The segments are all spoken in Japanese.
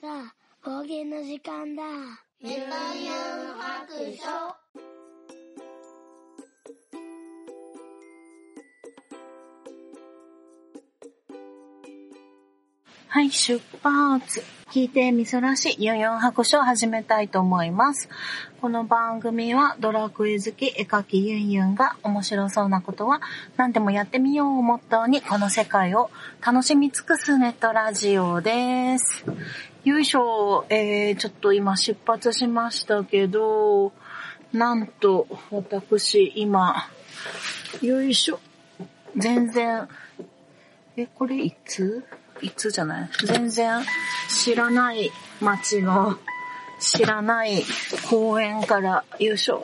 さあ、方言の時間だ。メタユン白書。はい、出発。聞いてみそらしユンユン白書を始めたいと思います。この番組はドラクエ好き絵描きユンユンが面白そうなことは何でもやってみようをモットーにこの世界を楽しみ尽くすネットラジオです。よいしょ、えー、ちょっと今出発しましたけど、なんと私今、よいしょ、全然、え、これいつ？いつじゃない？全然知らない街の知らない公園から、優勝、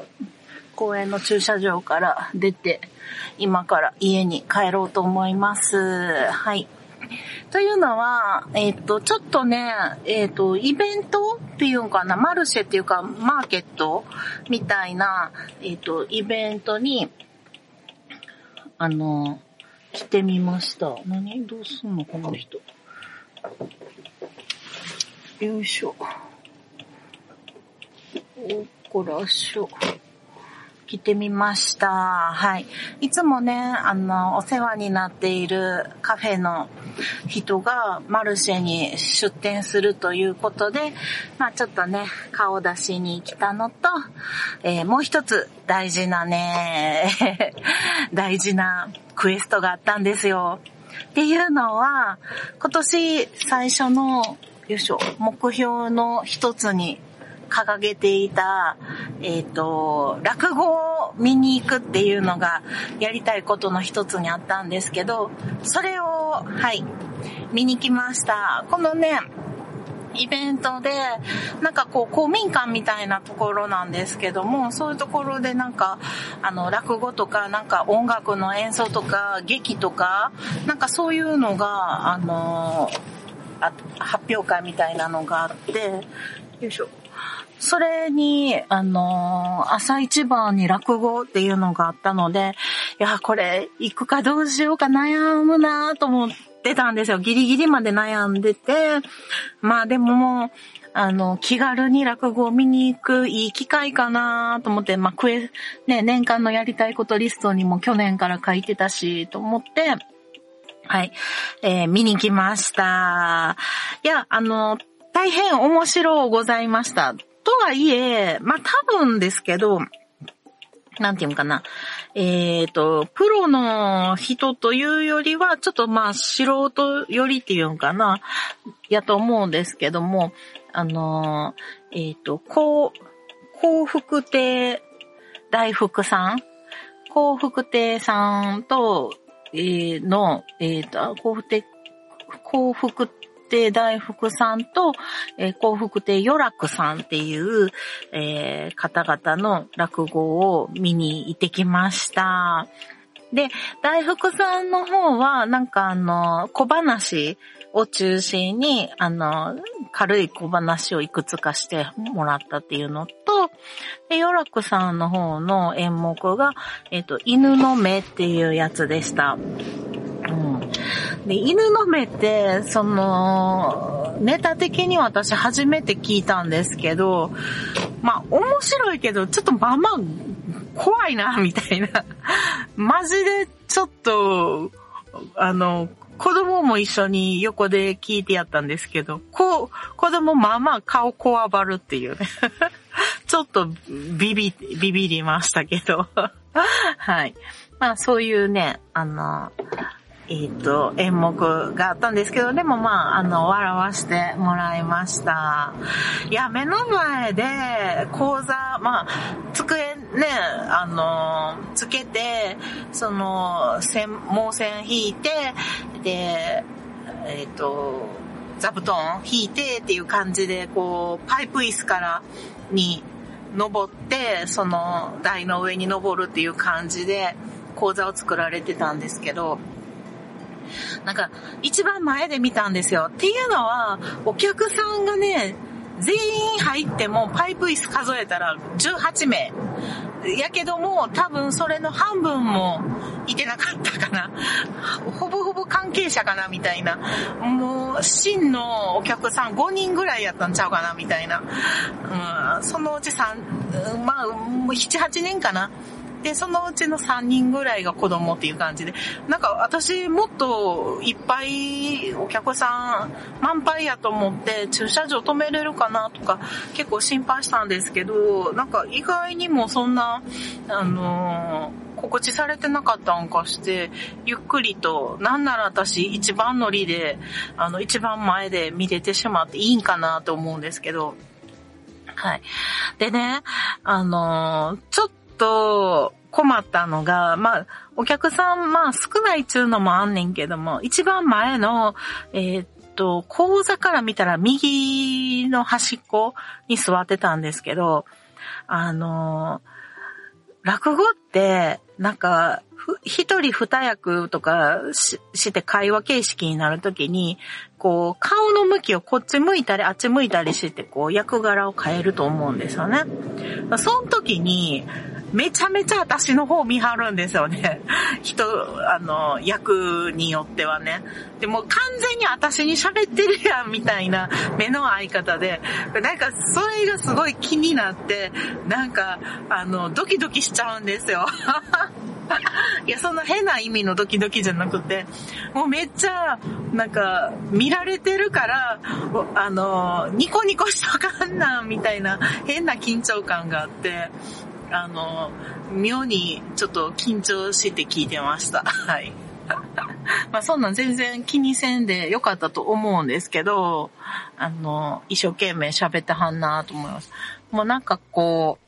公園の駐車場から出て、今から家に帰ろうと思います。はい。というのは、えっ、ー、と、ちょっとね、えっ、ー、と、イベントっていうのかな、マルシェっていうか、マーケットみたいな、えっ、ー、と、イベントに、あの、来てみました。何？どうすんの？この人。よいしょ。おこらしょ。来てみました。はい。いつもね、あの、お世話になっているカフェの人がマルシェに出店するということで、まあちょっとね、顔出しに来たのと、えー、もう一つ大事なね、大事なクエストがあったんですよ。っていうのは、今年最初の、よいしょ、目標の一つに掲げていた、えっ、ー、と、落語を見に行くっていうのがやりたいことの一つにあったんですけど、それを、はい、見に来ました。このね、イベントで、なんかこう、公民館みたいなところなんですけども、そういうところでなんか、あの、落語とか、なんか音楽の演奏とか、劇とか、なんかそういうのが、あの、あ発表会みたいなのがあって、よいしょ。それに、あの朝一番に落語っていうのがあったので、いや、これ、行くかどうしようか悩むなと思って、たんですよ。ギリギリまで悩んでて、まあでもも、あの、気軽に落語を見に行くいい機会かなと思って、まあ、クエ、ね、年間のやりたいことリストにも去年から書いてたし、と思って、はい、えー、見に来ました。いや、あの、大変面白ございました。とはいえ、まあ、多分ですけど、なんていうのかな。えっ、ー、と、プロの人というよりは、ちょっとまあ、素人よりっていうのかな、やと思うんですけども、あの、えっ、ー、と、幸、幸福亭大福さん？幸福亭さんと、えー、の、えっ、と、幸福亭、幸福亭大福さんと、えー、幸福亭与楽さんっていう、えー、方々の落語を見に行ってきました。で、大福さんの方は、なんかあの、小話を中心に、あの、軽い小話をいくつかしてもらったっていうのと、で、ヨラクさんの方の演目が、えっ、と、犬の目っていうやつでした。で、犬の目って、その、ネタ的に私初めて聞いたんですけど、まあ、面白いけど、ちょっとまあまあ、怖いな、みたいな。マジで、ちょっと、あの、子供も一緒に横で聞いてやったんですけど、こう、子供まあまあ顔こわばるっていうね。ちょっとビビ、ビビりましたけど。はい。まあそういうね、あの、えっ、ー、と、演目があったんですけど、でもまあ、あの、笑わしてもらいました。いや、目の前で講座、まあ、机ね、あの、つけて、その、線、毛線引いて、で、えっ、ー、と、座布団引いてっていう感じで、こう、パイプ椅子からに登って、その台の上に登るっていう感じで講座を作られてたんですけど、なんか、一番前で見たんですよ。っていうのは、お客さんがね、全員入ってもパイプ椅子数えたら18名。やけども、多分それの半分もいてなかったかな。ほぼほぼ関係者かなみたいな。もう、真のお客さん5人ぐらいやったんちゃうかなみたいな。うん、そのうち3、まあ、7、8年かな。で、そのうちの3人ぐらいが子供っていう感じで、なんか私もっといっぱいお客さん満杯やと思って駐車場止めれるかなとか結構心配したんですけど、なんか意外にもそんな、あのー、告知されてなかったんかして、ゆっくりと、なんなら私一番乗りで、あの、一番前で見れてしまっていいんかなと思うんですけど、はい。でね、あのー、ちょっとと困ったのが、まあ、お客さん、まあ少ないっちゅうのもあんねんけども、一番前の、えー、っと、講座から見たら右の端っこに座ってたんですけど、あの落語って、なんか、一人二役とかして会話形式になるときに、こう、顔の向きをこっち向いたりあっち向いたりして、こう、役柄を変えると思うんですよね。その時に、めちゃめちゃ私の方見張るんですよね。人、あの、役によってはね。でも完全に私に喋ってるやんみたいな目の合い方で、なんかそれがすごい気になって、なんか、あの、ドキドキしちゃうんですよ。いや、そんな変な意味のドキドキじゃなくて、もうめっちゃ、なんか、見られてるから、あの、ニコニコしとかんな、みたいな変な緊張感があって、あの、妙にちょっと緊張して聞いてました。はい。まあそんなん全然気にせんでよかったと思うんですけど、あの、一生懸命喋ってはんなと思います。もうなんかこ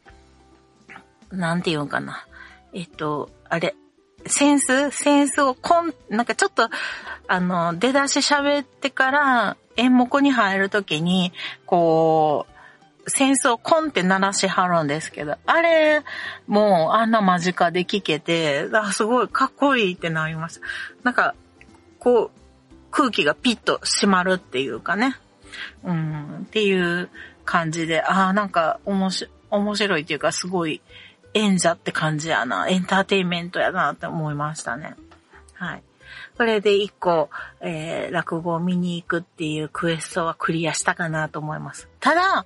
う、なんて言うんかな。えっと、あれ、センス？センスをこん、なんかちょっと、あの、出だし喋ってから演目に入るときに、こう、戦争コンって鳴らしはるんですけど、あれ、もうあんな間近で聞けて、あすごいかっこいいってなりました。なんか、こう、空気がピッと閉まるっていうかね。うん、っていう感じで、ああ、なんか面白面白いっていうかすごい演者って感じやな。エンターテインメントやなって思いましたね。はい。これで一個、えー、落語を見に行くっていうクエストはクリアしたかなと思います。ただ、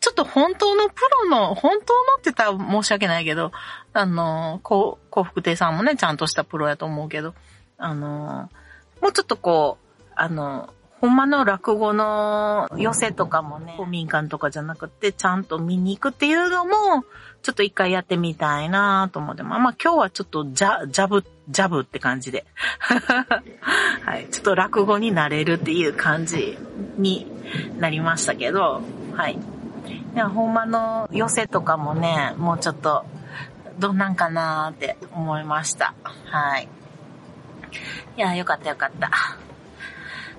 ちょっと本当のプロの、本当のって言ったら申し訳ないけど、あの、こう幸福亭さんもね、ちゃんとしたプロやと思うけど、あの、もうちょっとこう、あの、ほんまの落語の寄せとかもね、公民館とかじゃなくて、ちゃんと見に行くっていうのも、ちょっと一回やってみたいなと思って、まあまあ今日はちょっとジャ、ジャブ、ジャブって感じで。はい。ちょっと落語になれるっていう感じになりましたけど、はい。いや、ほんまの寄せとかもね、もうちょっと、どんなんかなーって思いました。はい。いや、よかったよかった。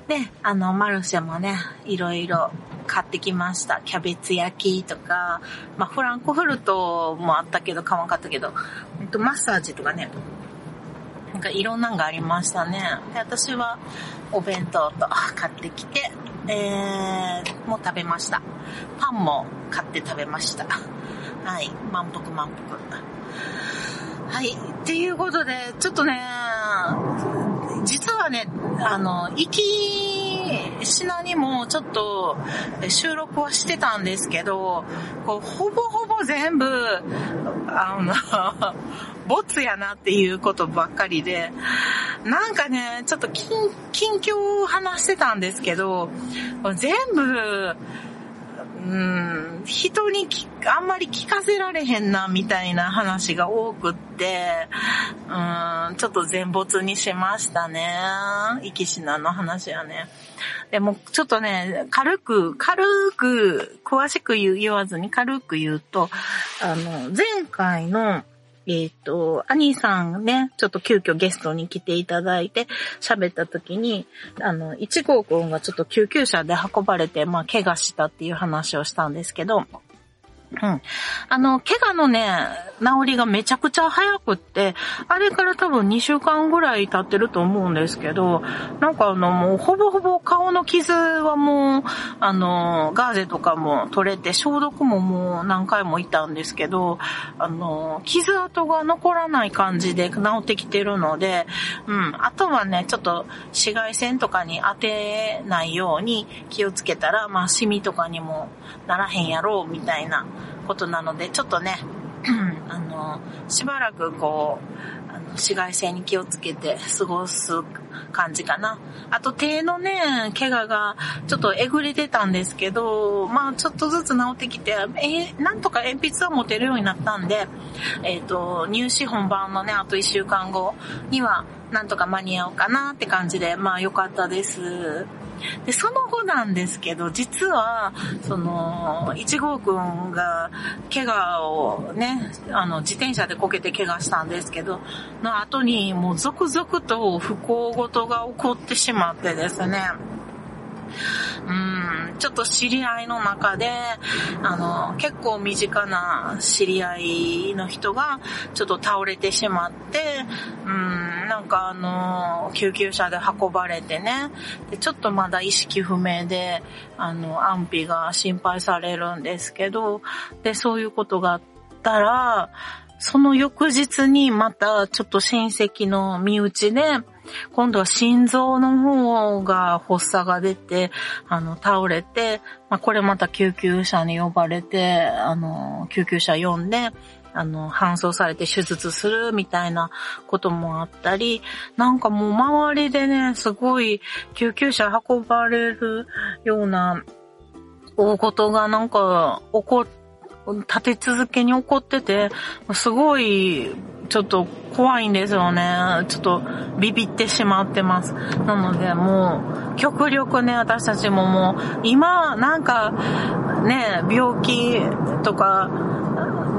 で、あの、マルシェもね、いろいろ買ってきました。キャベツ焼きとか、まあ、フランクフルトもあったけど、買わんかったけど、えっと、マッサージとかね、なんかいろんなのがありましたね。で、私はお弁当と買ってきて、えー、もう食べました。パンも買って食べました。はい。満腹満腹。はい。っていうことで、ちょっとね、実はね、あの、行き品にもちょっと収録はしてたんですけど、こうほぼほぼ全部、あの、ボツやなっていうことばっかりで、なんかね、ちょっと近、近況を話してたんですけど、全部、うん、人にあんまり聞かせられへんな、みたいな話が多くって、うん、ちょっと全没にしましたね。生きしなの話はね。でも、ちょっとね、軽く、軽く、詳しく言わずに軽く言うと、あの、前回の、えっ、ー、と、アニーさんね、ちょっと急遽ゲストに来ていただいて喋った時に、あの、一号くんがちょっと救急車で運ばれて、まあ、怪我したっていう話をしたんですけど、うん。あの、怪我のね、治りがめちゃくちゃ早くって、あれから多分2週間ぐらい経ってると思うんですけど、なんかあの、もうほぼほぼ顔の傷はもう、あの、ガーゼとかも取れて、消毒ももう何回もいたんですけど、あの、傷跡が残らない感じで治ってきてるので、うん。あとはね、ちょっと紫外線とかに当てないように気をつけたら、まあ、シミとかにもならへんやろう、みたいなことなので、ちょっとね、あの、しばらくこう、あの紫外線に気をつけて過ごす感じかな。あと手のね、怪我がちょっとえぐれてたんですけど、まあちょっとずつ治ってきて、えー、なんとか鉛筆は持てるようになったんで、えっ、ー、と、入試本番のね、あと1週間後にはなんとか間に合おうかなって感じで、まあ良かったです。で、その後なんですけど、実は、その、1号くんが、怪我をね、あの、自転車でこけて怪我したんですけど、の後に、もう続々と不幸事が起こってしまってですね、うん、ちょっと知り合いの中で、あの、結構身近な知り合いの人が、ちょっと倒れてしまって、うん、なんかあの、救急車で運ばれてね、で、ちょっとまだ意識不明で、あの、安否が心配されるんですけど、で、そういうことがあったら、その翌日にまたちょっと親戚の身内で、今度は心臓の方が発作が出て、あの、倒れて、まあ、これまた救急車に呼ばれて、あの、救急車呼んで、あの、搬送されて手術するみたいなこともあったり、なんかもう周りでね、すごい救急車運ばれるような大事がなんか起こ立て続けに起こってて、すごい、ちょっと怖いんですよね。ちょっとビビってしまってます。なのでもう、極力ね、私たちももう、今、なんか、ね、病気とか、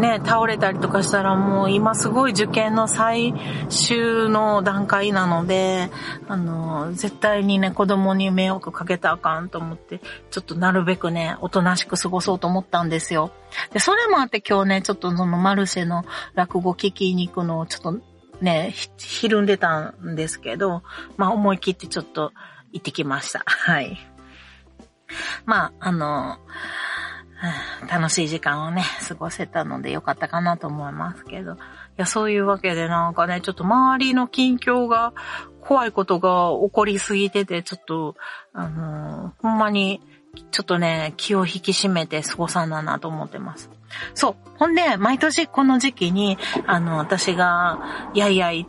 ね、倒れたりとかしたらもう今すごい受験の最終の段階なので、あの、絶対にね、子供に迷惑かけたらあかんと思って、ちょっとなるべくね、おとなしく過ごそうと思ったんですよ。で、それもあって今日ね、ちょっとそのマルシェの落語聞きに行くのをちょっとね、ひるんでたんですけど、まあ思い切ってちょっと行ってきました。はい。まあ、あの、楽しい時間をね、過ごせたのでよかったかなと思いますけど。いや、そういうわけでなんかね、ちょっと周りの近況が怖いことが起こりすぎてて、ちょっと、あのー、ほんまに、ちょっとね、気を引き締めて過ごさななと思ってます。そう。ほんで、毎年この時期に、あの、私が、やいやい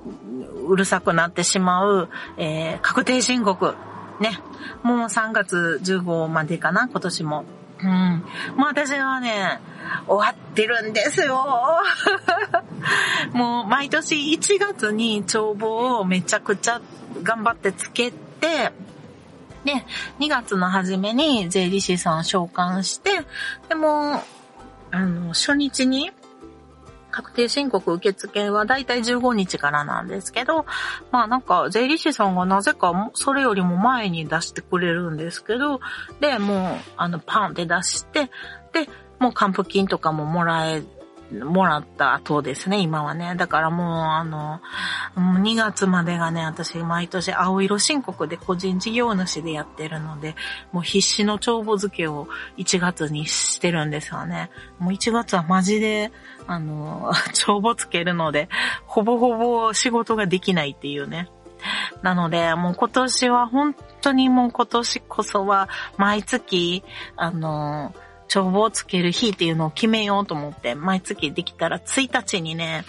うるさくなってしまう、えー、確定申告。ね。もう3月15までかな、今年も。うん。もう私はね、終わってるんですよ。もう毎年1月に帳簿をめちゃくちゃ頑張ってつけて、で、2月の初めに税理士さんを召喚して、でも、あの、初日に確定申告受付はだいたい15日からなんですけど、まあなんか税理士さんがなぜかそれよりも前に出してくれるんですけど、で、もうあのパンって出して、で、もう還付金とかももらえもらった後ですね、今はね。だからもう、あの、2月までがね、私毎年青色申告で個人事業主でやってるので、もう必死の帳簿付けを1月にしてるんですよね。もう1月はマジで、あの、帳簿つけるので、ほぼほぼ仕事ができないっていうね。なので、もう今年は本当にもう今年こそは毎月、あの、帳簿をつける日っていうのを決めようと思って、毎月できたら1日にね、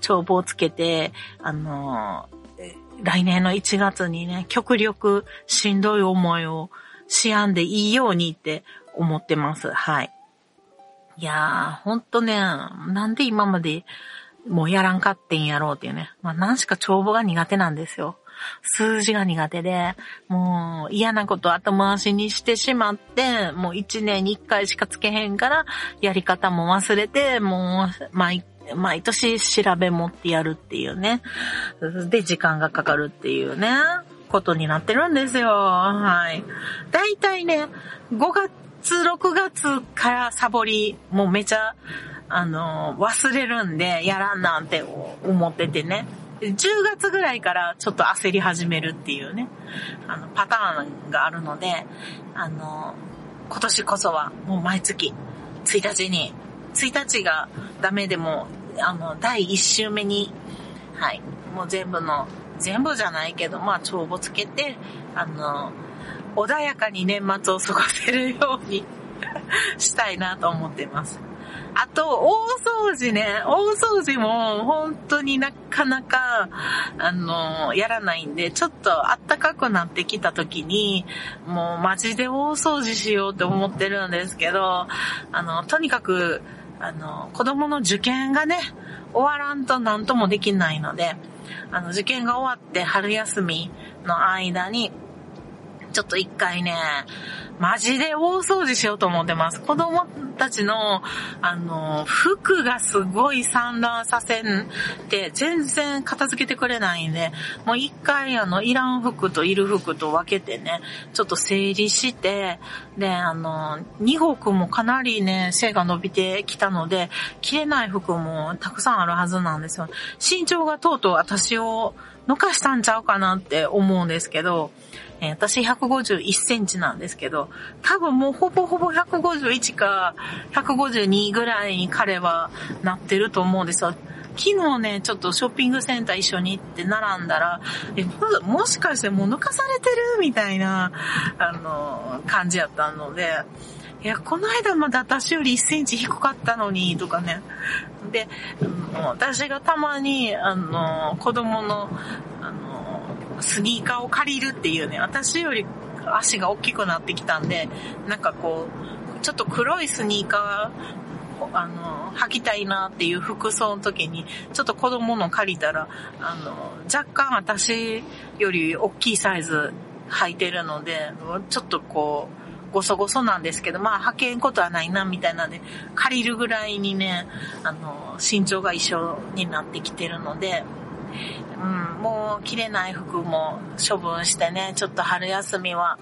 帳簿をつけて、あの来年の1月にね、極力しんどい思いをしやんでいいようにって思ってます。はい。いやー、ほんとね、なんで今までもうやらんかってんやろうっていうね。まあ、なんしか帳簿が苦手なんですよ。数字が苦手で、もう嫌なこと後回しにしてしまって、もう一年に一回しかつけへんから、やり方も忘れて、もう毎毎年調べ持ってやるっていうね。で、時間がかかるっていうね、ことになってるんですよ。はい。だいたいね、5月、6月からサボり、もうめちゃ、あの、忘れるんで、やらんなんて思っててね。10月ぐらいからちょっと焦り始めるっていうね、あの、パターンがあるので、あの、今年こそはもう毎月1日に、1日がダメでも、あの、第1週目に、はい、もう全部の、全部じゃないけど、まあ、帳簿つけて、あの、穏やかに年末を過ごせるように したいなと思ってます。あと、大掃除ね。大掃除も本当になかなか、あの、やらないんで、ちょっと暖かくなってきた時に、もうマジで大掃除しようって思ってるんですけど、あの、とにかく、あの、子供の受験がね、終わらんと何ともできないので、あの、受験が終わって春休みの間に、ちょっと一回ね、マジで大掃除しようと思ってます。子供たちの、あの、服がすごい散乱させんで、全然片付けてくれないんで、もう一回あの、いらん服といる服と分けてね、ちょっと整理して、で、あの、2号もかなりね、背が伸びてきたので、着れない服もたくさんあるはずなんですよ。身長がとうとう私を抜かしたんちゃうかなって思うんですけど、えー、私151センチなんですけど、多分もうほぼほぼ151か152ぐらいに彼はなってると思うんですよ。昨日ね、ちょっとショッピングセンター一緒に行って並んだら、え、もしかしてもう抜かされてる？みたいな、あの、感じやったので、いや、この間まだ私より1センチ低かったのに、とかね。で、私がたまに、あの、子供の、あの、スニーカーを借りるっていうね、私より足が大きくなってきたんで、なんかこう、ちょっと黒いスニーカー、あの、履きたいなっていう服装の時に、ちょっと子供の借りたら、あの、若干私より大きいサイズ履いてるので、ちょっとこう、ごそごそなんですけど、まあ、履けんことはないな、みたいなんで、借りるぐらいにね、あの、身長が一緒になってきてるので、うん、もう着れない服も処分してね、ちょっと春休みは、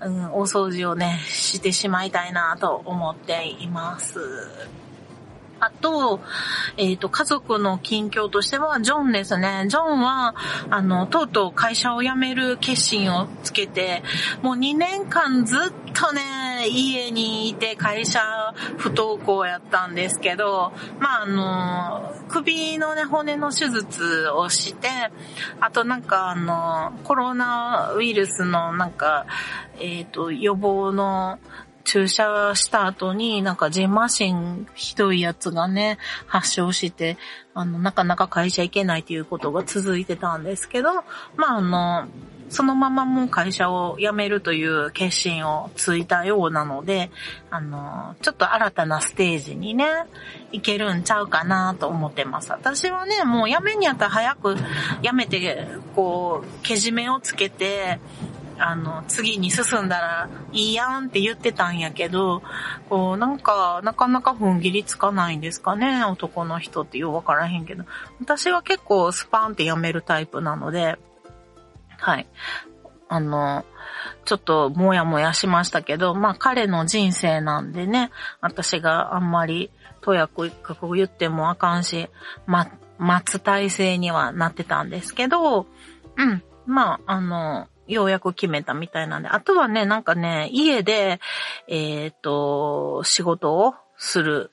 うん、大掃除をね、してしまいたいなと思っています。あと、えっ、ー、と、家族の近況としては、ジョンですね。ジョンは、あの、とうとう会社を辞める決心をつけて、もう2年間ずっとね、家にいて会社不登校やったんですけど、まあ、あの、首のね、骨の手術をして、あとなんかあの、コロナウイルスのなんか、えっ、ー、と、予防の注射した後になんかジンマシンひどいやつがね、発症して、あの、なかなか会社行けないということが続いてたんですけど、まああの、そのままもう会社を辞めるという決心をついたようなので、あの、ちょっと新たなステージにね、行けるんちゃうかなと思ってます。私はね、もう辞めにあったら早く辞めて、こう、けじめをつけて、あの、次に進んだらいいやんって言ってたんやけど、こう、なんか、なかなか踏ん切りつかないんですかね、男の人ってようわからへんけど。私は結構スパンってやめるタイプなので、はい。あの、ちょっともやもやしましたけど、まあ彼の人生なんでね、私があんまりとやく言ってもあかんし、ま、待つ体制にはなってたんですけど、うん、まあ、あの、ようやく決めたみたいなんで、あとはね、なんかね、家で、えっ、ー、と、仕事をする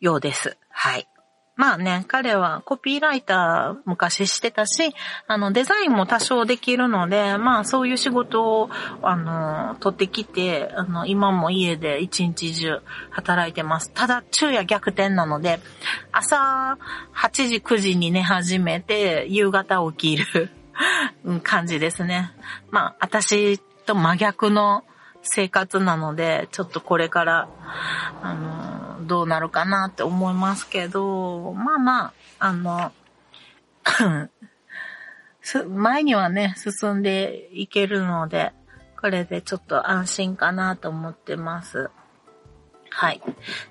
ようです。はい。まあね、彼はコピーライター昔してたし、あの、デザインも多少できるので、まあそういう仕事を、あの、取ってきて、あの、今も家で一日中働いてます。ただ、昼夜逆転なので、朝8時9時に寝始めて、夕方起きる。感じですね。まあ、私と真逆の生活なので、ちょっとこれから、あの、どうなるかなって思いますけど、まあまあ、あの、前にはね、進んでいけるので、これでちょっと安心かなと思ってます。はい。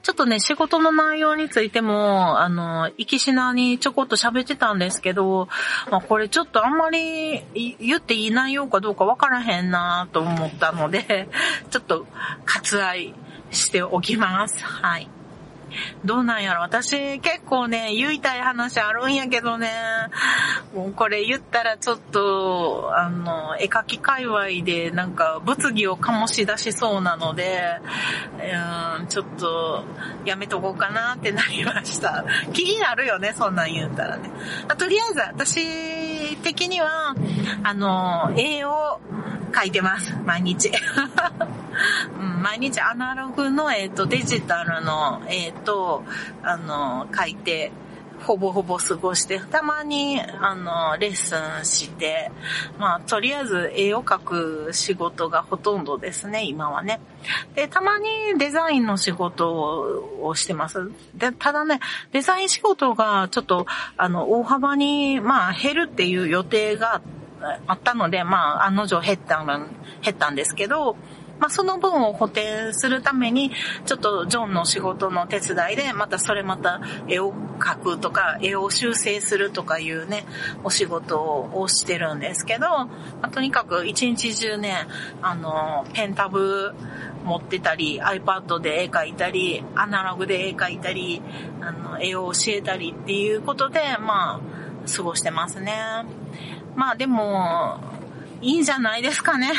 ちょっとね、仕事の内容についても、あの、行きしなにちょこっと喋ってたんですけど、まあこれちょっとあんまり言っていい内容かどうかわからへんなと思ったので、ちょっと割愛しておきます。はい。どうなんやろ私結構ね、言いたい話あるんやけどね、もうこれ言ったらちょっと、あの、絵描き界隈でなんか物議を醸し出しそうなので、うん、ちょっとやめとこうかなってなりました。気になるよね、そんなん言ったらね。とりあえず私的には、あの、絵を描いてます、毎日。うん、毎日アナログの、えっ、ー、と、デジタルの、えっ、ー、と、あの、書いて、ほぼほぼ過ごして、たまに、あの、レッスンして、まあ、とりあえず絵を描く仕事がほとんどですね、今はね。で、たまにデザインの仕事をしてます。で、ただね、デザイン仕事がちょっと、あの、大幅に、まあ、減るっていう予定があってあったので、まあ、案の定減った減ったんですけど、まあ、その分を補填するために、ちょっとジョンの仕事の手伝いで、またそれまた絵を描くとか、絵を修正するとかいうね、お仕事をしてるんですけど、まあ、とにかく一日中ね、あの、ペンタブ持ってたり、iPad で絵描いたり、アナログで絵描いたり、あの、絵を教えたりっていうことで、まあ、過ごしてますね。まあでも、いいんじゃないですかね。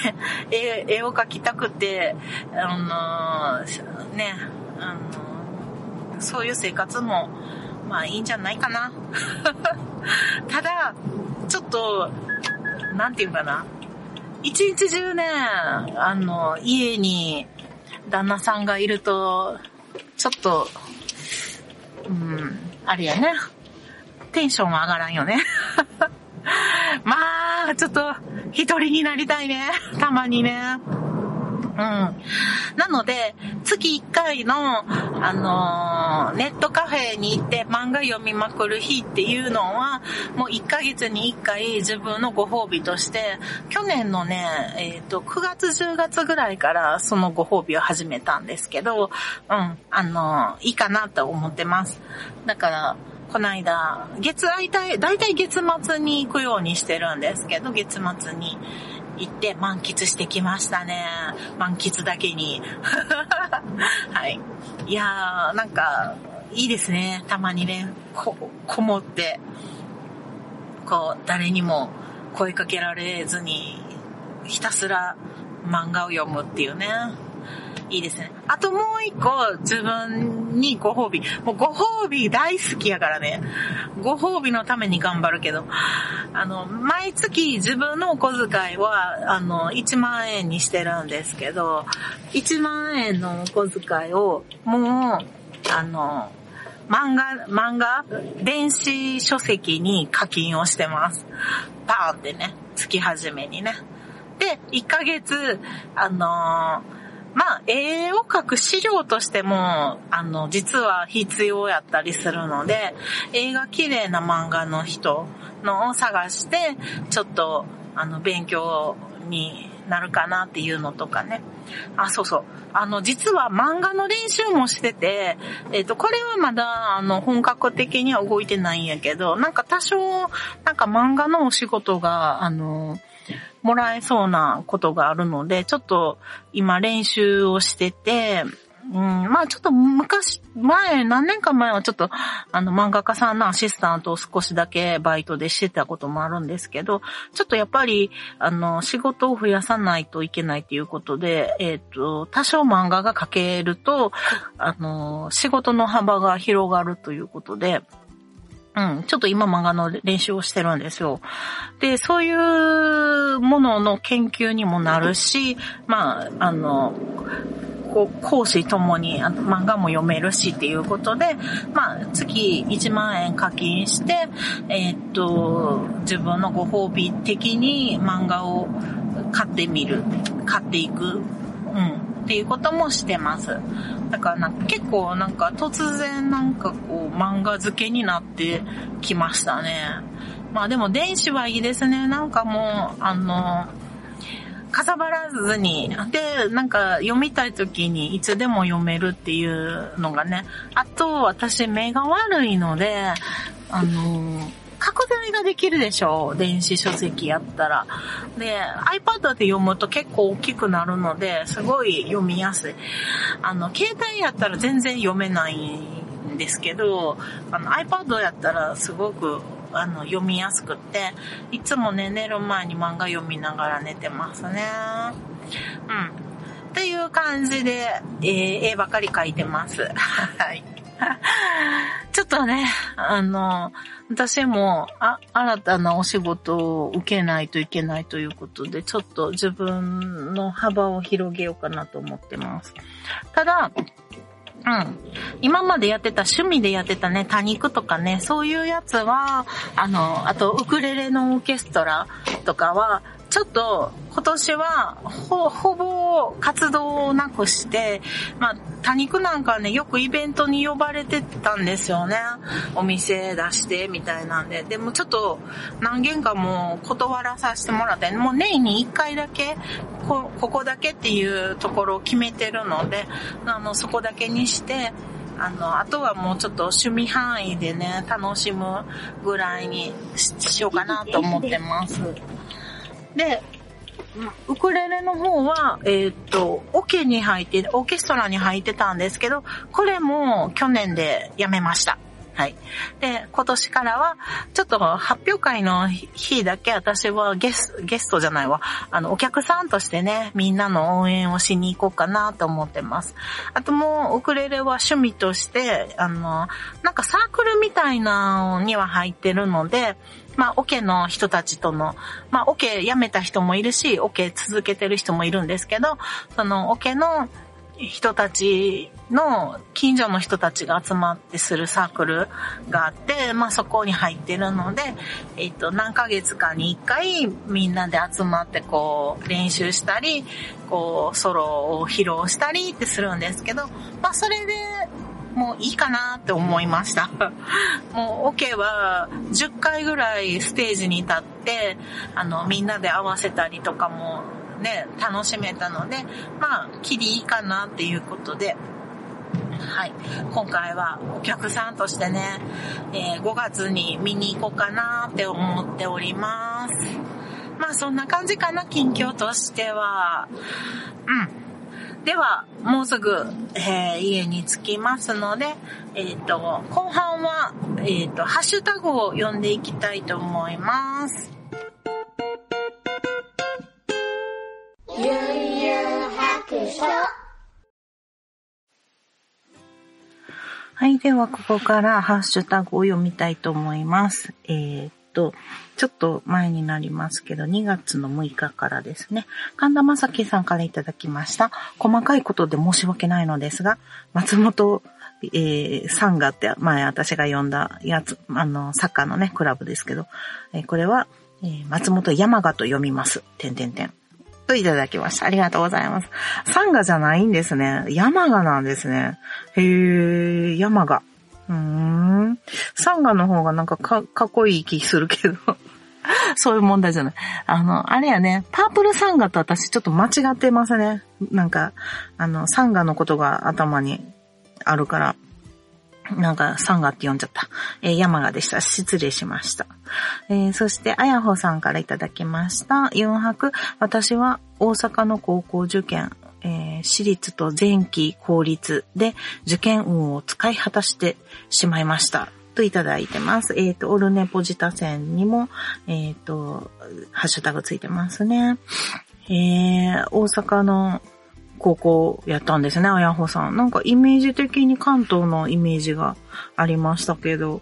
絵絵を描きたくて、あのー、ね、あのー、そういう生活も、まあいいんじゃないかな。ただ、ちょっと、なんていうかな。一日中ね、あの、家に旦那さんがいると、ちょっと、うん、あれやね。テンションは上がらんよね。まあ、ちょっと、一人になりたいね。たまにね。うん。なので、月1回の、あのー、ネットカフェに行って漫画読みまくる日っていうのは、もう1ヶ月に1回自分のご褒美として、去年のね、えっ、ー、と、9月10月ぐらいからそのご褒美を始めたんですけど、うん、あのー、いいかなと思ってます。だから、この間、月、大体、大体月末に行くようにしてるんですけど、月末に行って満喫してきましたね。満喫だけに。はい。いやー、なんか、いいですね。たまにね、こ、こもって、こう、誰にも声かけられずに、ひたすら漫画を読むっていうね。いいですね。あともう一個、自分にご褒美。もうご褒美大好きやからね。ご褒美のために頑張るけど。あの、毎月自分のお小遣いは、あの、1万円にしてるんですけど、1万円のお小遣いを、もう、あの、漫画、漫画、電子書籍に課金をしてます。パーンってね、月始めにね。で、1ヶ月、あのーまあ、絵を描く資料としても、あの、実は必要やったりするので、映画綺麗な漫画の人のを探して、ちょっと、あの、勉強になるかなっていうのとかね。あ、そうそう。あの、実は漫画の練習もしてて、えっ、ー、と、これはまだ、あの、本格的には動いてないんやけど、なんか多少、なんか漫画のお仕事が、あの、もらえそうなことがあるので、ちょっと今練習をしてて、うん、まあちょっと昔、前、何年か前はちょっと、あの漫画家さんのアシスタントを少しだけバイトでしてたこともあるんですけど、ちょっとやっぱり、あの、仕事を増やさないといけないということで、えっ、ー、と、多少漫画が描けると、あの、仕事の幅が広がるということで、うん、ちょっと今漫画の練習をしてるんですよ。で、そういうものの研究にもなるし、まあ、あの、こう講師ともに漫画も読めるしっていうことで、まあ、月1万円課金して、えー、っと、自分のご褒美的に漫画を買ってみる、買っていく、うん、っていうこともしてます。だからなんか結構なんか突然なんかこう漫画漬けになってきましたね。まあでも電子はいいですね。なんかもう、あの、かさばらずに、で、なんか読みたい時にいつでも読めるっていうのがね。あと、私目が悪いので、あの、拡大ができるでしょ電子書籍やったら。で、iPad で読むと結構大きくなるので、すごい読みやすい。あの、携帯やったら全然読めないんですけど、あの iPad やったらすごくあの、読みやすくって、いつもね、寝る前に漫画読みながら寝てますね。うん。っていう感じで、えー、絵ばかり描いてます。はい。ちょっとね、あの、私も、あ、新たなお仕事を受けないといけないということで、ちょっと自分の幅を広げようかなと思ってます。ただ、うん。今までやってた、趣味でやってたね、多肉とかね、そういうやつは、あの、あと、ウクレレのオーケストラとかは、ちょっと今年はほ、ほぼ活動をなくして、まあ、多肉なんかね、よくイベントに呼ばれてたんですよね。お店出してみたいなんで。でもちょっと何件かもう断らさせてもらって、もう年に1回だけ、こ、ここだけっていうところを決めてるので、あの、そこだけにして、あの、あとはもうちょっと趣味範囲でね、楽しむぐらいにしようかなと思ってます。で、ウクレレの方は、えっ、と、オケに入って、オーケストラに入ってたんですけど、これも去年でやめました。はい。で、今年からは、ちょっと発表会の日だけ私はゲスゲストじゃないわ。あの、お客さんとしてね、みんなの応援をしに行こうかなと思ってます。あともう、ウクレレは趣味として、あの、なんかサークルみたいなのには入ってるので、まあ、オケの人たちとの、まあ、オケ辞めた人もいるし、オケ続けてる人もいるんですけど、そのオケの人たちの、近所の人たちが集まってするサークルがあって、まあそこに入ってるので、えっと、何ヶ月かに一回みんなで集まってこう練習したり、こうソロを披露したりってするんですけど、まあそれでもういいかなって思いました。もうオ、ケは10回ぐらいステージに立って、あの、みんなで合わせたりとかもね、楽しめたので、まあ、きりいいかなっていうことで、はい。今回はお客さんとしてね、えー、5月に見に行こうかなって思っております。まあそんな感じかな、近況としては。うん。では、もうすぐ、えー、家に着きますので、えっ、ー、と、後半は、えっ、ー、と、ハッシュタグを読んでいきたいと思います。ゆうゆう白書はい。では、ここからハッシュタグを読みたいと思います。えー、と、ちょっと前になりますけど、2月の6日からですね、神田正輝さんからいただきました。細かいことで申し訳ないのですが、松本、えー、サンガって前私が呼んだやつ、あの、サッカーのね、クラブですけど、えー、これは、えー、松本山雅と読みます。てんてんてん。といただきました。ありがとうございます。サンガじゃないんですね。山雅なんですね。へー、山雅。うーん。サンガの方がなんかかかっこいい気するけど。そういう問題じゃない。あの、あれやね、パープルサンガと私ちょっと間違ってますね。なんか、あの、サンガのことが頭にあるから、なんか、サンガって呼んじゃった。えー、山賀でした。失礼しました。えー、そして、あやほさんからいただきました。4泊、私は大阪の高校受験、えー、私立と前期公立で受験運を使い果たしてしまいました。といただいてます。えっ、ー、と、オルネポジタ線にも、えっ、ー、と、ハッシュタグついてますね。えー、大阪の高校やったんですね、あやほさん。なんかイメージ的に関東のイメージがありましたけど、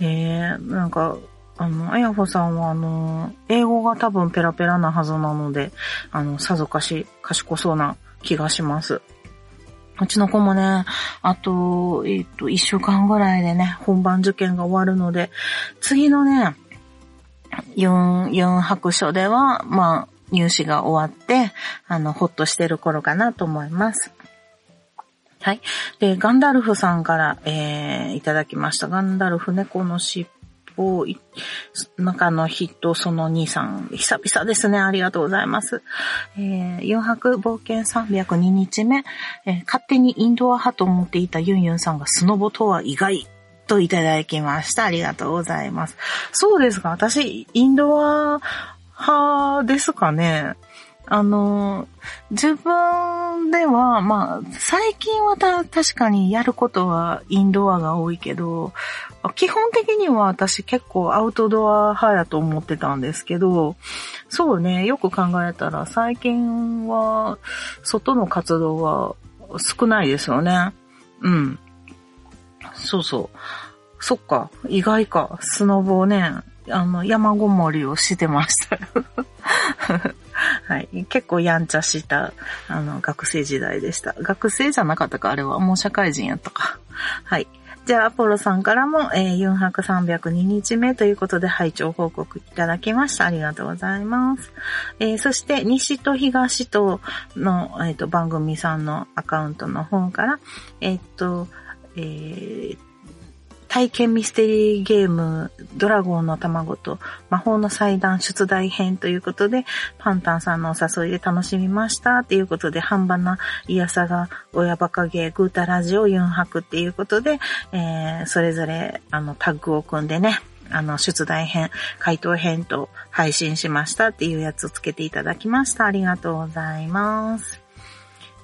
えー、なんか、あの、あやほさんはあの、英語が多分ペラペラなはずなので、あの、さぞかし賢そうな気がします。うちの子もね、あと、えっ、と、一週間ぐらいでね、本番受験が終わるので、次のね、4、4白書では、まあ、入試が終わって、あの、ほっとしてる頃かなと思います。はい。で、ガンダルフさんから、えー、いただきました。ガンダルフ猫の尻を、中のヒットその2さん、久々ですね。ありがとうございます。えー、4泊冒険302日目、えー、勝手にインドア派と思っていたユンユンさんがスノボとは意外といただきました。ありがとうございます。そうですか。私、インドア派ですかね。あの、自分では、まあ、最近はた確かにやることはインドアが多いけど、基本的には私結構アウトドア派やと思ってたんですけど、そうね、よく考えたら最近は外の活動は少ないですよね。うん。そうそう。そっか、意外か、スノボをね、あの、山ごもりをしてましたはい。結構やんちゃした、あの、学生時代でした。学生じゃなかったか、あれは。もう社会人やったか。はい。じゃあ、アポロさんからも、えー、4泊302日目ということで、拝聴報告いただきました。ありがとうございます。えー、そして、西と東との、えっ、ー、と、番組さんのアカウントの方から、えっ、と、えー、体験ミステリーゲーム、ドラゴンの卵と魔法の祭壇出題編ということで、パンタンさんのお誘いで楽しみましたっていうことで、半端なイヤサが親バカゲー、グータラジオユンハクっていうことで、えー、それぞれあのタッグを組んでね、あの、出題編、回答編と配信しましたっていうやつをつけていただきました。ありがとうございます。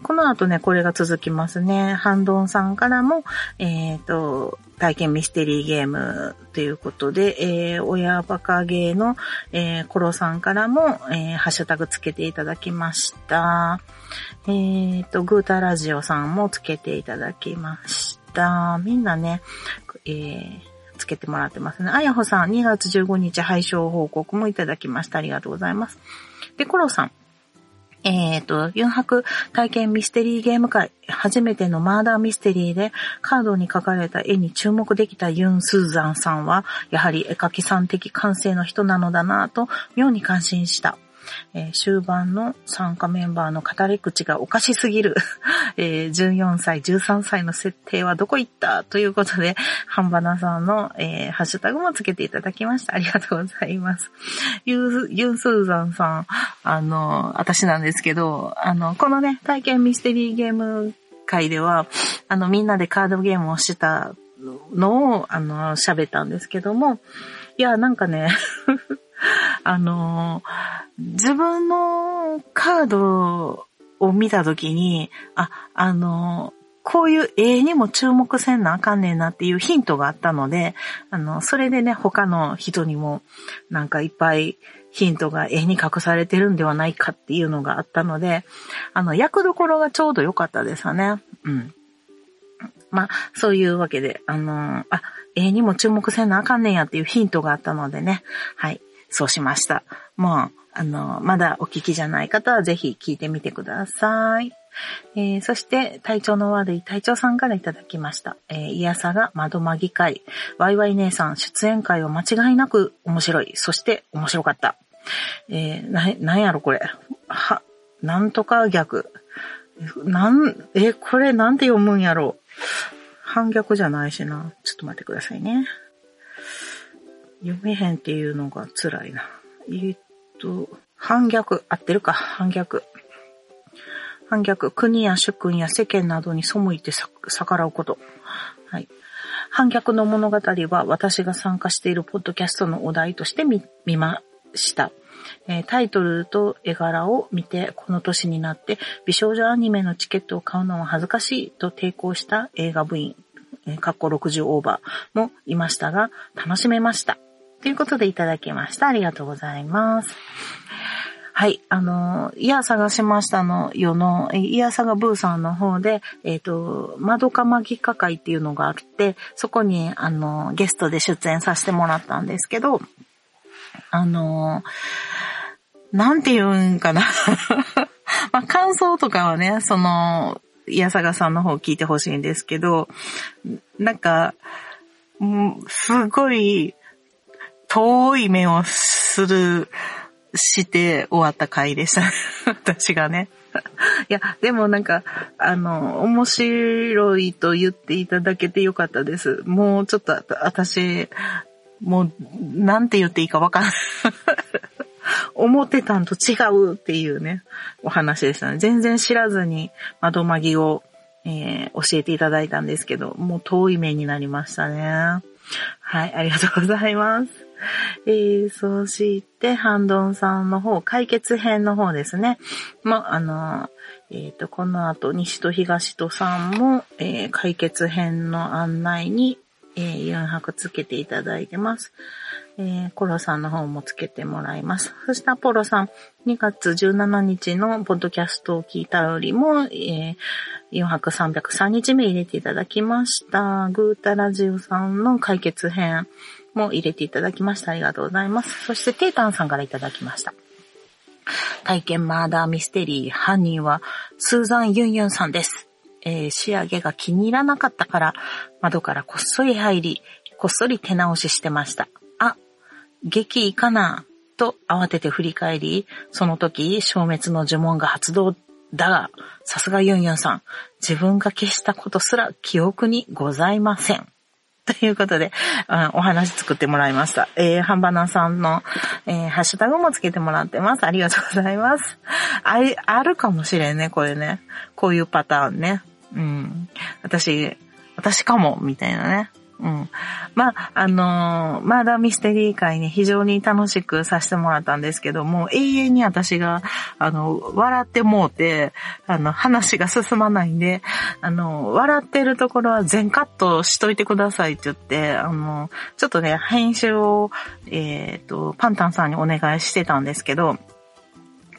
この後ね、これが続きますね。ハンドンさんからも、えっ、ー、と、体験ミステリーゲームということで、えー、親バカゲーの、えー、コロさんからも、えー、ハッシュタグつけていただきました。えーと、グータラジオさんもつけていただきました。みんなね、えー、つけてもらってますね。あやほさん、2月15日配信報告もいただきました。ありがとうございます。で、コロさん、えっ、ー、と、誘白体験ミステリーゲーム会、初めてのマーダーミステリーで、カードに書かれた絵に注目できたユン・スーザンさんは、やはり絵描きさん的感性の人なのだなぁと、妙に感心した。えー、終盤の参加メンバーの語り口がおかしすぎる。えー、14歳、13歳の設定はどこ行った？ということで、ハンバナさんの、えー、ハッシュタグもつけていただきました。ありがとうございます。ユユンスーザンさん、あの、私なんですけど、あの、このね、体験ミステリーゲーム会では、あの、みんなでカードゲームをしたのを、あの、喋ったんですけども、いや、なんかねあの、自分のカードを見たときに、あ、あの、こういう絵にも注目せんなあかんねんなっていうヒントがあったので、あの、それでね、他の人にもなんかいっぱいヒントが絵に隠されてるんではないかっていうのがあったので、あの、役どころがちょうど良かったですよね。うん。まあ、そういうわけで、あのあ、絵にも注目せんなあかんねんやっていうヒントがあったのでね、はい。そうしました。もう、あの、まだお聞きじゃない方はぜひ聞いてみてください。えー、そして、体調の悪い隊長さんからいただきました。えー、いやさが窓まぎ会。ワイワイ姉さん出演会は間違いなく面白い。そして面白かった。えー、な、なんやろこれ。は、なんとか逆。なん、え、これなんて読むんやろ反逆じゃないしな。ちょっと待ってくださいね。読めへんっていうのが辛いな。え、っと、反逆、合ってるか、反逆。反逆、国や主君や世間などに背いて逆らうこと。はい。反逆の物語は私が参加しているポッドキャストのお題として見、見ました。えー、タイトルと絵柄を見て、この年になって美少女アニメのチケットを買うのは恥ずかしいと抵抗した映画部員、えー、60オーバーもいましたが、楽しめました。ということでいただきました。ありがとうございます。はい。あの、イヤー探しましたの世の、イヤーサガブーさんの方で、えっ、ー、と、窓かまぎか会っていうのがあって、そこに、あの、ゲストで出演させてもらったんですけど、あの、なんて言うんかな。まあ、感想とかはね、その、イヤサガさんの方聞いてほしいんですけど、なんか、すごい、遠い目をする、して終わった回でした。私がね。いや、でもなんか、あの、面白いと言っていただけてよかったです。もうちょっと、私、もう、なんて言っていいかわかんない。思ってたんと違うっていうね、お話でしたね。全然知らずに窓まぎをえー、教えていただいたんですけど、もう遠い目になりましたね。はい、ありがとうございます。えー、そして、ハンドンさんの方、解決編の方ですね。ま、あの、えっ、ー、と、この後、西と東とさんも、えー、解決編の案内に、えー、4泊つけていただいてます。えー、コロさんの方もつけてもらいます。そしてアポロさん、2月17日のポッドキャストを聞いたよりも、えー、4泊303日目入れていただきました。グータラジオさんの解決編も入れていただきました。ありがとうございます。そしてテータンさんからいただきました。体験マーダーミステリー、犯人はスーザン・ユンユンさんです。えー、仕上げが気に入らなかったから、窓からこっそり入り、こっそり手直ししてました。あ、激いかなと慌てて振り返り、その時、消滅の呪文が発動だが、さすがユンユンさん、自分が消したことすら記憶にございません。ということで、うん、お話作ってもらいました。えー、ハンバナさんの、えー、ハッシュタグもつけてもらってます。ありがとうございます。ああるかもしれんね、これね。こういうパターンね。うん。私、私かも、みたいなね。うん。まあ、あのー、マーダーミステリー会に非常に楽しくさせてもらったんですけども、永遠に私が、あの、笑ってもうて、あの、話が進まないんで、あの、笑ってるところは全カットしといてくださいって言って、あの、ちょっとね、編集を、えっ、ー、と、パンタンさんにお願いしてたんですけど、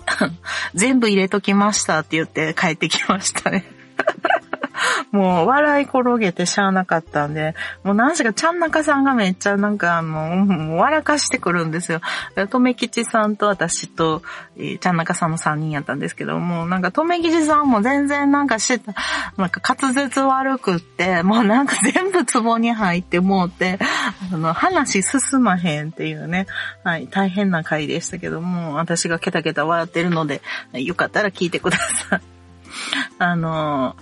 全部入れときましたって言って帰ってきましたね。もう笑い転げてしゃあなかったんで、もう何しかちゃんなかさんがめっちゃなんかあの、もう笑かしてくるんですよ。とめきちさんと私と、えー、ちゃんなかさんの3人やったんですけど、もうなんかとめきちさんも全然なんかしてた、なんか滑舌悪くって、もうなんか全部壺に入ってもうて、あの、話進まへんっていうね、はい、大変な回でしたけども、私がケタケタ笑ってるので、よかったら聞いてください。あの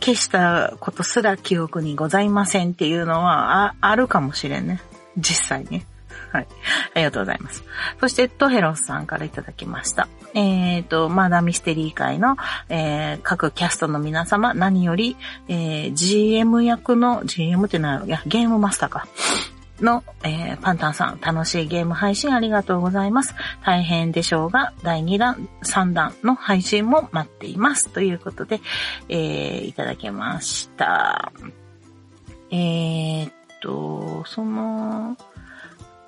消したことすら記憶にございませんっていうのはああるかもしれんね。実際ね。はい。ありがとうございます。そして、トヘロスさんからいただきました。えっ、ー、と、マーダミステリー界の、えー、各キャストの皆様、何より、えー、GM 役の、GM って何やろいや、ゲームマスターか。の、えー、パンタンさん、楽しいゲーム配信ありがとうございます。大変でしょうが、第2弾、3弾の配信も待っています。ということで、えー、いただきました。えー、っと、その、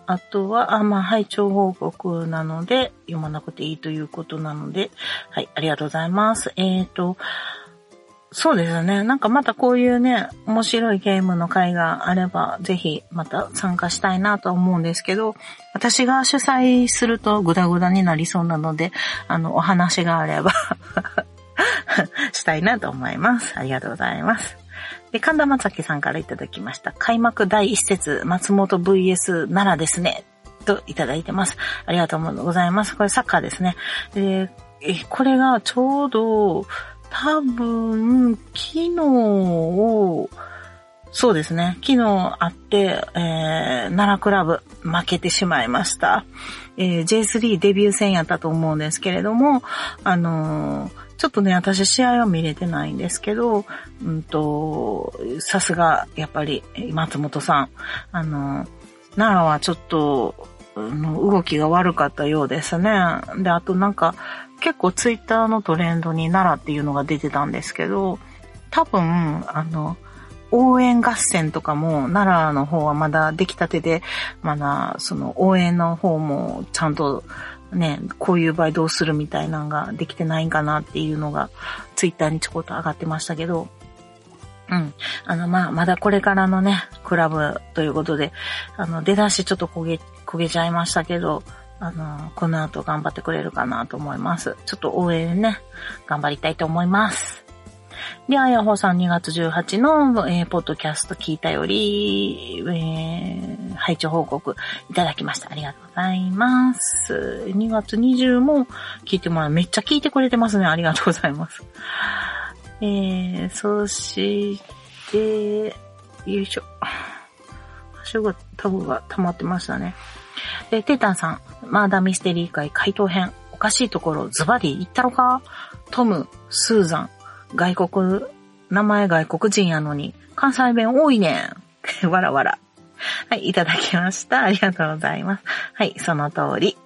あとは、あ、まあ、拝聴報告なので、読まなくていいということなので、はい、ありがとうございます。えー、っと、そうですね。なんかまたこういうね、面白いゲームの会があれば、ぜひまた参加したいなと思うんですけど、私が主催するとグダグダになりそうなので、あの、お話があればしたいなと思います。ありがとうございます。で、神田正輝さんからいただきました。開幕第一節、松本 VS 奈良ですね。といただいてます。ありがとうございます。これサッカーですね。で、これがちょうど、多分、昨日を、そうですね。昨日あって、えー、奈良クラブ負けてしまいました。えー、J3 デビュー戦やったと思うんですけれども、あのー、ちょっとね、私試合は見れてないんですけど、うんと、さすが、やっぱり、松本さん、あの、奈良はちょっと、動きが悪かったようですね。で、あとなんか、結構ツイッターのトレンドに奈良っていうのが出てたんですけど、多分、あの、応援合戦とかも奈良の方はまだ出来たてで、まだその応援の方もちゃんとね、こういう場合どうするみたいなのができてないんかなっていうのがツイッターにちょこっと上がってましたけど、うん。あの、まあ、まだこれからのね、クラブということで、あの、出だしちょっと焦げ、焦げちゃいましたけど、あの、この後頑張ってくれるかなと思います。ちょっと応援ね、頑張りたいと思います。で、あやほさん2月18の、えー、ポッドキャスト聞いたより、えー、配置報告いただきました。ありがとうございます。2月20も聞いてもらう。めっちゃ聞いてくれてますね。ありがとうございます。えー、そして、よいしょ。足が、タグが溜まってましたね。で、テータンさん、マーダーミステリー界回答編、おかしいところズバリ言ったろか？トム、スーザン、外国名前外国人やのに、関西弁多いねん。わらわら。はい、いただきました。ありがとうございます。はい、その通り。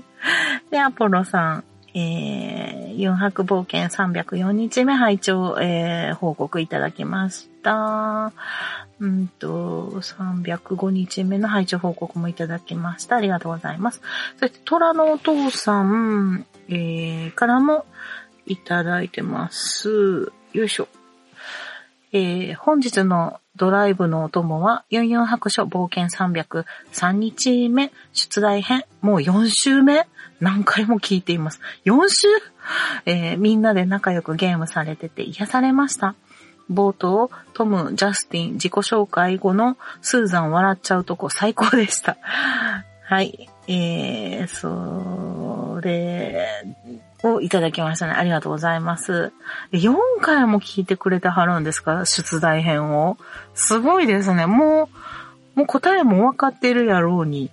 で、アポロさん、えー、4泊冒険304日目拝聴、えー、報告いただきました。うんと、305日目の拝聴報告もいただきました。ありがとうございます。そして、虎のお父さん、えー、からもいただいてます。よいしょ。えー、本日のドライブのお供は、44白書冒険303日目出題編。もう4週目？何回も聞いています。4週？えー、みんなで仲良くゲームされてて癒されました。冒頭、トム、ジャスティン、自己紹介後のスーザン笑っちゃうとこ最高でした。はい。えー、それをいただきましたね。ありがとうございます。4回も聞いてくれてはるんですか？出題編を。すごいですね。もう、もう答えも分かってるやろうに。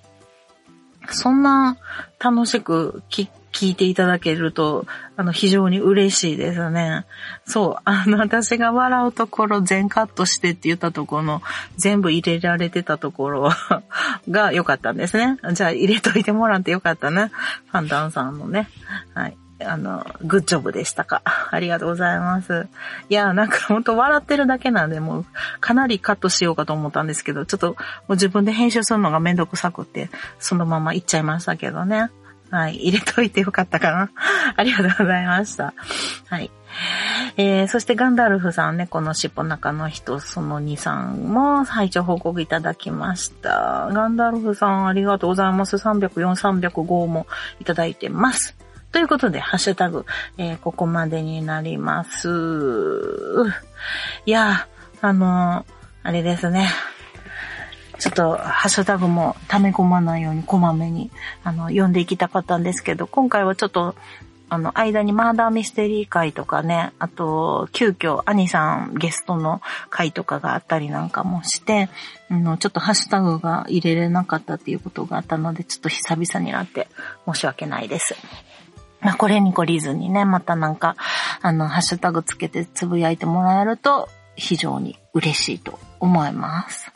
そんな楽しく聞聞いていただけると、あの、非常に嬉しいですね。そう、あの、私が笑うところ全カットしてって言ったところの、全部入れられてたところ が良かったんですね。じゃあ入れといてもらって良かったね。ファンダンさんのね。はい。あの、グッジョブでしたか。ありがとうございます。いや、なんかほんと笑ってるだけなんで、もうかなりカットしようかと思ったんですけど、ちょっともう自分で編集するのがめんどくさくて、そのまま行っちゃいましたけどね。はい。入れといてよかったかな。ありがとうございました。はい。えー、そしてガンダルフさんね、この尻尾中の人、その2さんも拝聴報告いただきました。ガンダルフさんありがとうございます。304、305もいただいてます。ということで、ハッシュタグ、えー、ここまでになります。いやあのー、あれですね。ちょっと、ハッシュタグも溜め込まないようにこまめに、あの、読んでいきたかったんですけど、今回はちょっと、あの、間にマーダーミステリー会とかね、あと、急遽、兄さんゲストの会とかがあったりなんかもして、あの、ちょっとハッシュタグが入れれなかったっていうことがあったので、ちょっと久々になって申し訳ないです。まあ、これに懲りずにね、またなんか、あの、ハッシュタグつけてつぶやいてもらえると、非常に嬉しいと思います。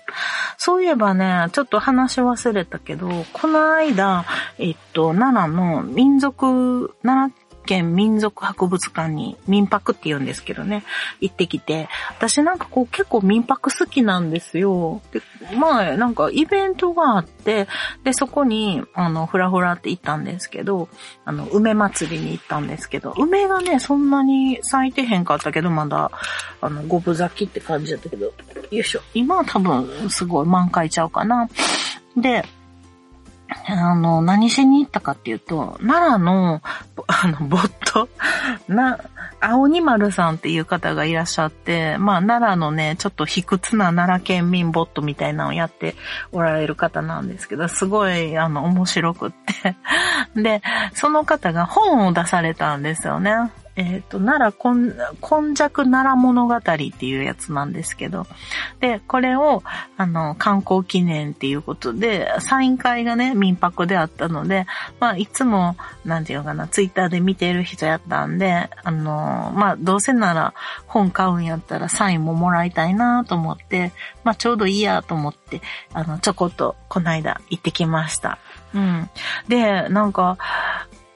そういえばね、ちょっと話し忘れたけど、この間、えっと、奈良の民族、奈良県民族博物館に民泊って言うんですけどね、行ってきて、私なんかこう結構民泊好きなんですよ。で、前なんかイベントがあって、で、そこに、あの、ふらふらって行ったんですけど、あの、梅祭りに行ったんですけど、梅がね、そんなに咲いてへんかったけど、まだ、あの、五分咲きって感じだったけど、よいしょ。今は多分すごい満開ちゃうかな。で、あの、何しに行ったかっていうと、奈良の、あの、ボット、な、青二丸さんっていう方がいらっしゃって、まあ、奈良のね、ちょっと卑屈な奈良県民ボットみたいなのをやっておられる方なんですけど、すごい、あの、面白くって。で、その方が本を出されたんですよね。えっ、ー、と、奈良、今弱奈良物語っていうやつなんですけど、で、これを、あの、観光記念っていうことで、サイン会がね、民泊であったので、まあ、いつも、なんていうかな、ツイッターで見てる人やったんで、あの、まあ、どうせなら本買うんやったらサインももらいたいなと思って、まあ、ちょうどいいやと思って、あの、ちょこっと、この間行ってきました。うん。で、なんか、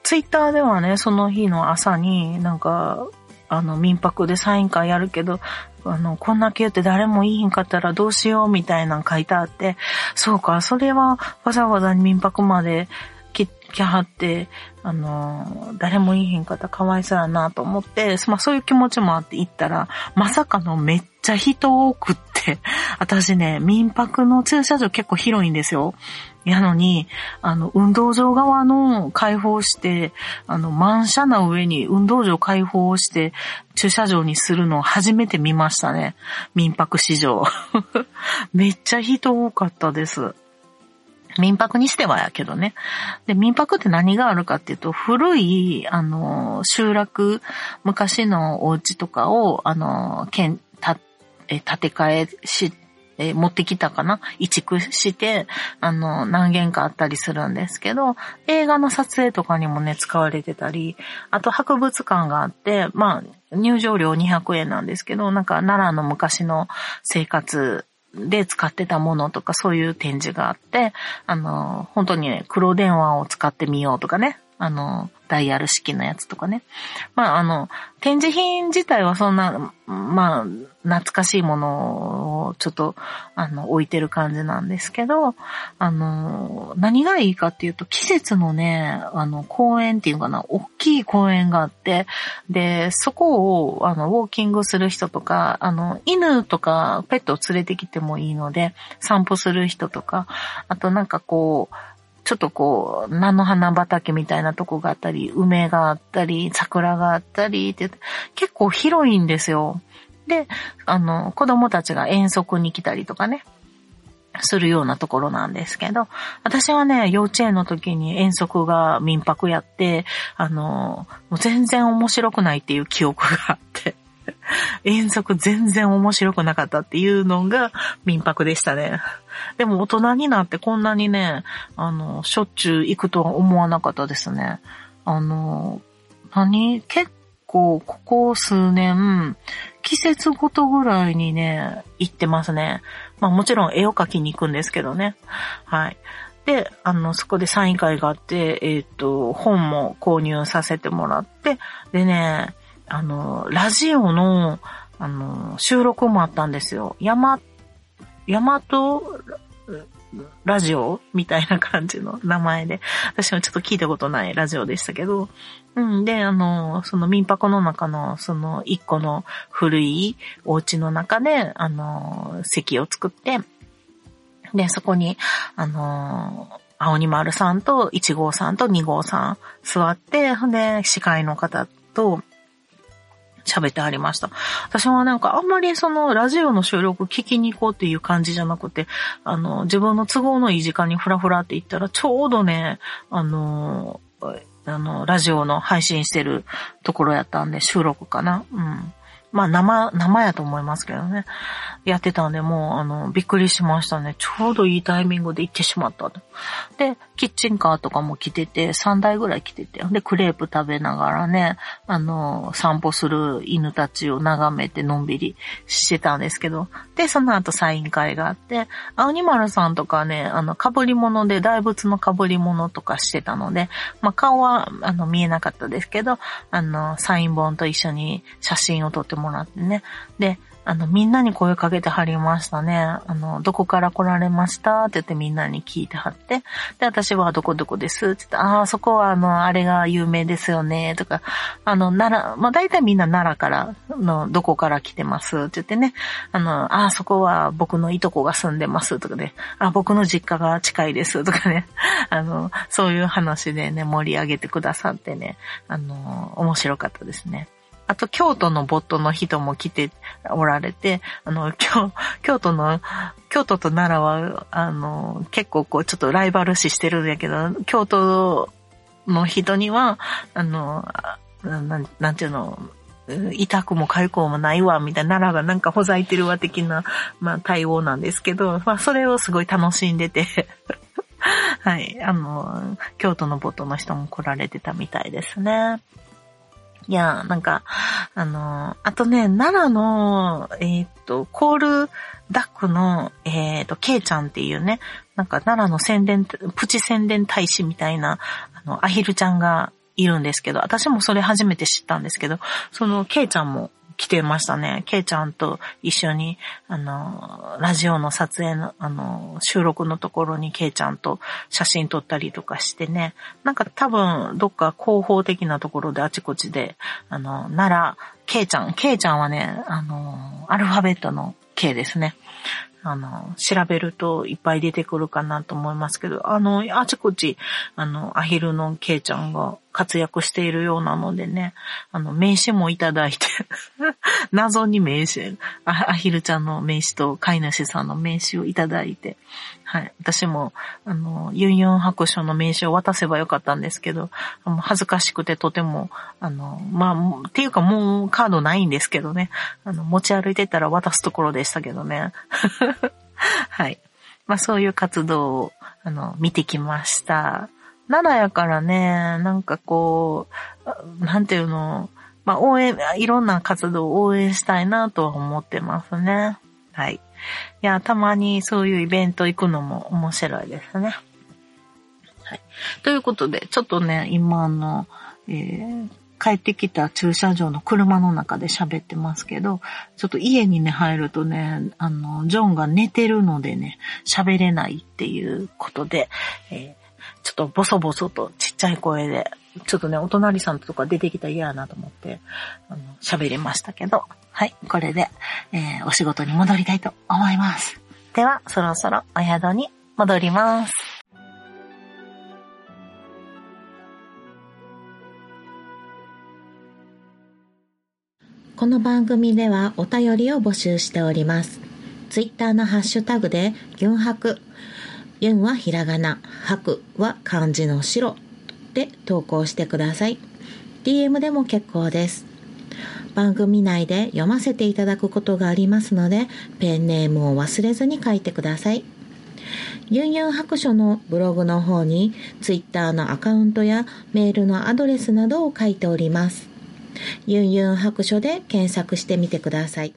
ツイッターではね、その日の朝になんか、あの、民泊でサイン会やるけど、あの、こんだけ言って誰もいいんかったらどうしようみたいなの書いてあって、そうか、それはわざわざ民泊まで来きはって、あの、誰もいいひんかったらかわいそうやなと思って、まあそういう気持ちもあって行ったら、まさかのめっちゃ人多くって、私ね、民泊の駐車場結構広いんですよ。やのに、あの、運動場側の開放して、あの、満車な上に運動場開放して、駐車場にするのを初めて見ましたね。民泊市場。めっちゃ人多かったです。民泊にしてはやけどね。で、民泊って何があるかっていうと、古い、あの、集落、昔のお家とかを、あの、建、た、え、建て替えし、え持ってきたかな？移築して、あの、何軒かあったりするんですけど、映画の撮影とかにもね、使われてたり、あと博物館があって、まあ、入場料200円なんですけど、なんか奈良の昔の生活で使ってたものとかそういう展示があって、あの、本当にね黒電話を使ってみようとかね、あの、ダイヤル式のやつとかね。まあ、あの、展示品自体はそんな、まあ、懐かしいものをちょっと、あの、置いてる感じなんですけど、あの、何がいいかっていうと、季節のね、あの、公園っていうかな、大きい公園があって、で、そこを、あの、ウォーキングする人とか、あの、犬とかペットを連れてきてもいいので、散歩する人とか、あとなんかこう、ちょっとこう、菜の花畑みたいなとこがあったり、梅があったり、桜があったりって、結構広いんですよ。で、あの、子供たちが遠足に来たりとかね、するようなところなんですけど、私はね、幼稚園の時に遠足が民泊やって、あの、もう全然面白くないっていう記憶があって、遠足全然面白くなかったっていうのが民泊でしたね。でも大人になってこんなにね、あの、しょっちゅう行くとは思わなかったですね。あの、何？結構、ここ数年、季節ごとぐらいにね、行ってますね。まあもちろん絵を描きに行くんですけどね。はい。で、あの、そこでサイン会があって、えっ、ー、と、本も購入させてもらって、でね、あの、ラジオの、あの、収録もあったんですよ。山、山と、ラジオみたいな感じの名前で。私もちょっと聞いたことないラジオでしたけど。うん。で、あの、その民泊の中の、その一個の古いお家の中で、あの、席を作って、で、そこに、あの、青に丸さんと1号さんと2号さん座って、ほんで、司会の方と、喋ってありました。私はなんかあんまりそのラジオの収録聞きに行こうっていう感じじゃなくて、あの、自分の都合のいい時間にふらふらって言ったらちょうどね、あの、あの、ラジオの配信してるところやったんで収録かな。うん。まあ生、生やと思いますけどね。やってたんで、もう、あの、びっくりしましたね。ちょうどいいタイミングで行ってしまったと。で、キッチンカーとかも来てて、3台ぐらい来てて、で、クレープ食べながらね、あの、散歩する犬たちを眺めてのんびりしてたんですけど、で、その後サイン会があって、青ニマルさんとかね、あの、被り物で大仏の被り物とかしてたので、まあ、顔は、あの、見えなかったですけど、あの、サイン本と一緒に写真を撮ってもらってね、で、あの、みんなに声かけてはりましたね。あの、どこから来られましたって言ってみんなに聞いてはって。で、私はどこどこですって言って、ああ、そこはあの、あれが有名ですよね。とか、あの、奈良、まあ大体みんな奈良からの、どこから来てますって言ってね。あの、ああ、そこは僕のいとこが住んでますとかね。あ、僕の実家が近いですとかね。あの、そういう話でね、盛り上げてくださってね。あの、面白かったですね。あと、京都のボットの人も来ておられて、あの、京、京都の、京都と奈良は、あの、結構こう、ちょっとライバル視してるんやけど、京都の人には、あの、なん、なんていうの、痛くも痒くもないわ、みたいな、奈良がなんかほざいてるわ、的な、まあ、対応なんですけど、まあ、それをすごい楽しんでて はい、あの、京都のボットの人も来られてたみたいですね。いや、なんか、あの、あとね、奈良の、えっ、と、コールダックの、えっ、と、ケイちゃんっていうね、なんか奈良の宣伝、プチ宣伝大使みたいな、あの、アヒルちゃんがいるんですけど、私もそれ初めて知ったんですけど、そのケイちゃんも来てましたね。ケイちゃんと一緒に、あの、ラジオの撮影の、あの、収録のところにケイちゃんと写真撮ったりとかしてね。なんか多分、どっか広報的なところであちこちで、あの、奈良、ケイちゃん、ケイちゃんはね、あの、アルファベットの K ですね。あの、調べるといっぱい出てくるかなと思いますけど、あの、あちこち、あの、アヒルのケイちゃんが活躍しているようなのでね、あの、名刺もいただいて 謎に名刺、アヒルちゃんの名刺と飼い主さんの名刺をいただいて、はい。私も、あの、ユンユン白書の名刺を渡せばよかったんですけど、恥ずかしくてとても、あの、まあ、っていうかもうカードないんですけどね、あの、持ち歩いてたら渡すところでしたけどね。はい。まあ、そういう活動を、あの、見てきました。奈良やからね、なんかこう、なんていうの、まあ応援、いろんな活動を応援したいなとは思ってますね。はい。いや、たまにそういうイベント行くのも面白いですね。はい。ということで、ちょっとね、今あの、えー、帰ってきた駐車場の車の中で喋ってますけど、ちょっと家にね、入るとね、あの、ジョンが寝てるのでね、喋れないっていうことで、えー、ちょっとボソボソとちっちゃい声で、ちょっとね、お隣さんとか出てきたら嫌やなと思って、あの、喋れましたけど、はい、これで、えー、お仕事に戻りたいと思います。では、そろそろお宿に戻ります。この番組ではお便りを募集しております。ツイッターのハッシュタグで、ギュンハク。ユンはひらがな、ハクは漢字の白で投稿してください。DM でも結構です。番組内で読ませていただくことがありますので、ペンネームを忘れずに書いてください。ユンユン白書のブログの方に、Twitter のアカウントやメールのアドレスなどを書いております。ユンユン白書で検索してみてください。